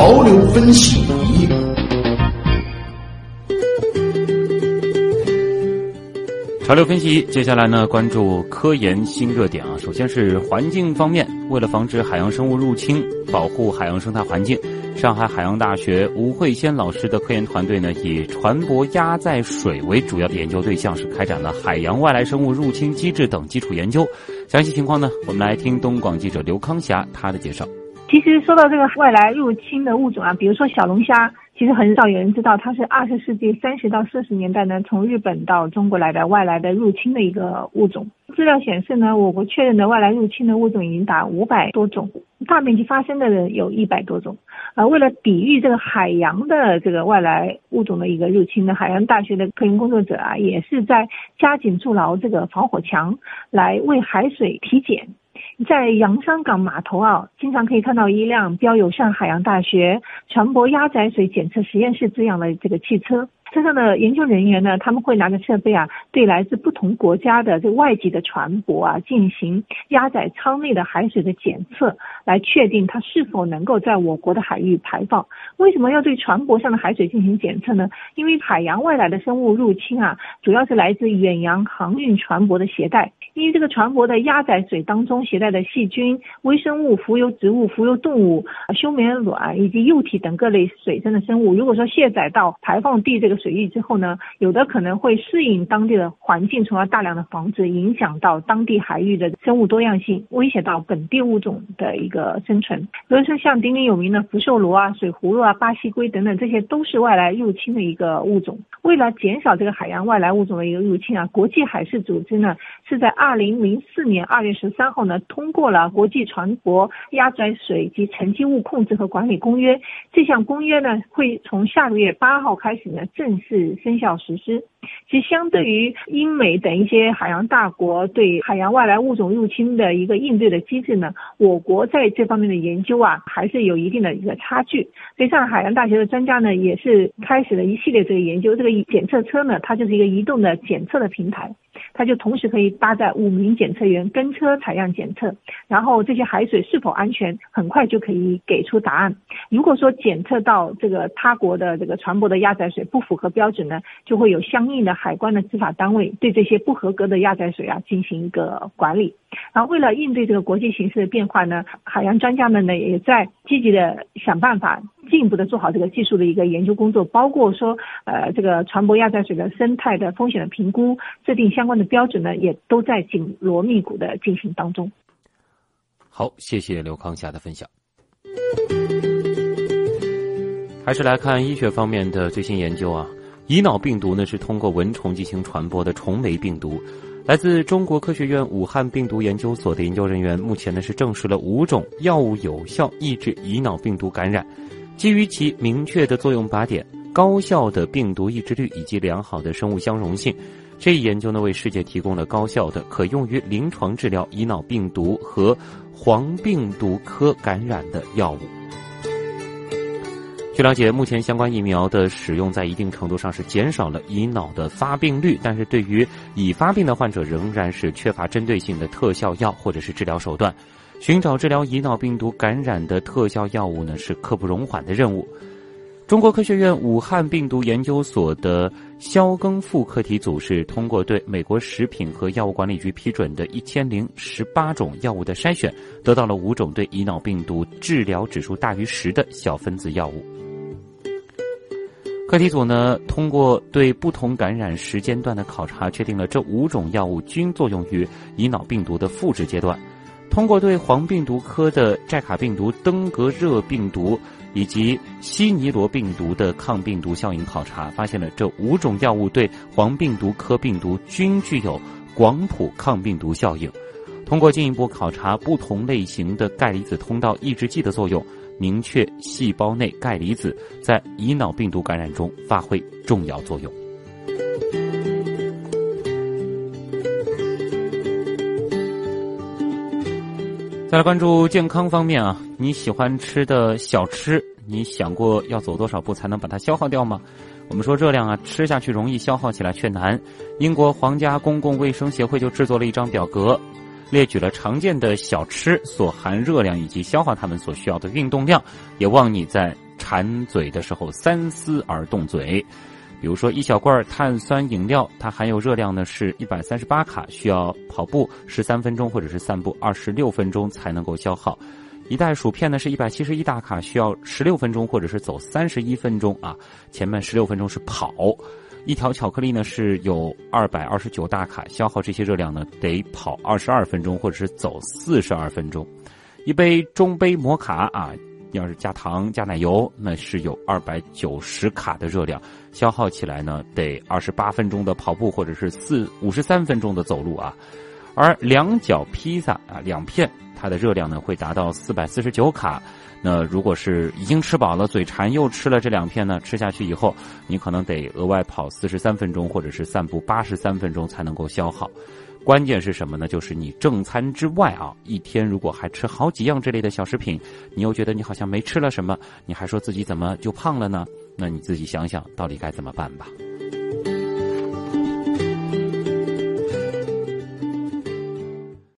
潮流分析。潮流分析，接下来呢，关注科研新热点啊。首先是环境方面，为了防止海洋生物入侵，保护海洋生态环境。上海海洋大学吴慧仙老师的科研团队呢，以船舶压载水为主要的研究对象，是开展了海洋外来生物入侵机制等基础研究。详细情况呢，我们来听东广记者刘康霞他的介绍。其实说到这个外来入侵的物种啊，比如说小龙虾，其实很少有人知道它是二十世纪三十到四十年代呢从日本到中国来的外来的入侵的一个物种。资料显示呢，我国确认的外来入侵的物种已经达五百多种，大面积发生的人有一百多种。呃，为了抵御这个海洋的这个外来物种的一个入侵呢，海洋大学的科研工作者啊，也是在加紧筑牢这个防火墙，来为海水体检。在洋山港码头啊，经常可以看到一辆标有“上海洋大学船舶压载水检测实验室”字样的这个汽车。车上的研究人员呢，他们会拿着设备啊，对来自不同国家的这外籍的船舶啊，进行压载舱内的海水的检测，来确定它是否能够在我国的海域排放。为什么要对船舶上的海水进行检测呢？因为海洋外来的生物入侵啊，主要是来自远洋航运船舶的携带。因为这个船舶的压载水当中携带的细菌、微生物、浮游植物、浮游动物、休眠卵以及幼体等各类水生的生物，如果说卸载到排放地这个水域之后呢，有的可能会适应当地的环境，从而大量的防止影响到当地海域的生物多样性，威胁到本地物种的一个生存。比如说像鼎鼎有名的福寿螺啊、水葫芦啊、巴西龟等等，这些都是外来入侵的一个物种。为了减少这个海洋外来物种的一个入侵啊，国际海事组织呢是在二零零四年二月十三号呢，通过了《国际船舶压载水及沉积物控制和管理公约》。这项公约呢，会从下个月八号开始呢，正正式生效实施。其实，相对于英美等一些海洋大国对海洋外来物种入侵的一个应对的机制呢，我国在这方面的研究啊，还是有一定的一个差距。所以，上海海洋大学的专家呢，也是开始了一系列这个研究。这个检测车呢，它就是一个移动的检测的平台。它就同时可以搭载五名检测员跟车采样检测，然后这些海水是否安全，很快就可以给出答案。如果说检测到这个他国的这个船舶的压载水不符合标准呢，就会有相应的海关的执法单位对这些不合格的压载水啊进行一个管理。然后为了应对这个国际形势的变化呢，海洋专家们呢也在积极的想办法。进一步的做好这个技术的一个研究工作，包括说，呃，这个船舶压载水的生态的风险的评估，制定相关的标准呢，也都在紧锣密鼓的进行当中。好，谢谢刘康霞的分享。还是来看医学方面的最新研究啊，乙脑病毒呢是通过蚊虫进行传播的虫媒病毒。来自中国科学院武汉病毒研究所的研究人员目前呢是证实了五种药物有效抑制乙脑病毒感染。基于其明确的作用靶点、高效的病毒抑制率以及良好的生物相容性，这一研究呢为世界提供了高效的可用于临床治疗乙脑病毒和黄病毒科感染的药物。据了解，目前相关疫苗的使用在一定程度上是减少了乙脑的发病率，但是对于已发病的患者仍然是缺乏针对性的特效药或者是治疗手段。寻找治疗乙脑病毒感染的特效药物呢，是刻不容缓的任务。中国科学院武汉病毒研究所的肖庚富课题组是通过对美国食品和药物管理局批准的一千零十八种药物的筛选，得到了五种对乙脑病毒治疗指数大于十的小分子药物。课题组呢，通过对不同感染时间段的考察，确定了这五种药物均作用于乙脑病毒的复制阶段。通过对黄病毒科的寨卡病毒、登革热病毒以及西尼罗病毒的抗病毒效应考察，发现了这五种药物对黄病毒科病毒均具有广谱抗病毒效应。通过进一步考察不同类型的钙离子通道抑制剂的作用，明确细胞内钙离子在乙脑病毒感染中发挥重要作用。再来关注健康方面啊，你喜欢吃的小吃，你想过要走多少步才能把它消耗掉吗？我们说热量啊，吃下去容易，消耗起来却难。英国皇家公共卫生协会就制作了一张表格，列举了常见的小吃所含热量以及消耗它们所需要的运动量，也望你在馋嘴的时候三思而动嘴。比如说一小罐碳酸饮料，它含有热量呢是一百三十八卡，需要跑步十三分钟或者是散步二十六分钟才能够消耗。一袋薯片呢是一百七十一大卡，需要十六分钟或者是走三十一分钟啊。前面十六分钟是跑。一条巧克力呢是有二百二十九大卡，消耗这些热量呢得跑二十二分钟或者是走四十二分钟。一杯中杯摩卡啊，要是加糖加奶油，那是有二百九十卡的热量，消耗起来呢得二十八分钟的跑步或者是四五十三分钟的走路啊。而两角披萨啊，两片。它的热量呢会达到四百四十九卡，那如果是已经吃饱了，嘴馋又吃了这两片呢，吃下去以后，你可能得额外跑四十三分钟，或者是散步八十三分钟才能够消耗。关键是什么呢？就是你正餐之外啊，一天如果还吃好几样这类的小食品，你又觉得你好像没吃了什么，你还说自己怎么就胖了呢？那你自己想想到底该怎么办吧。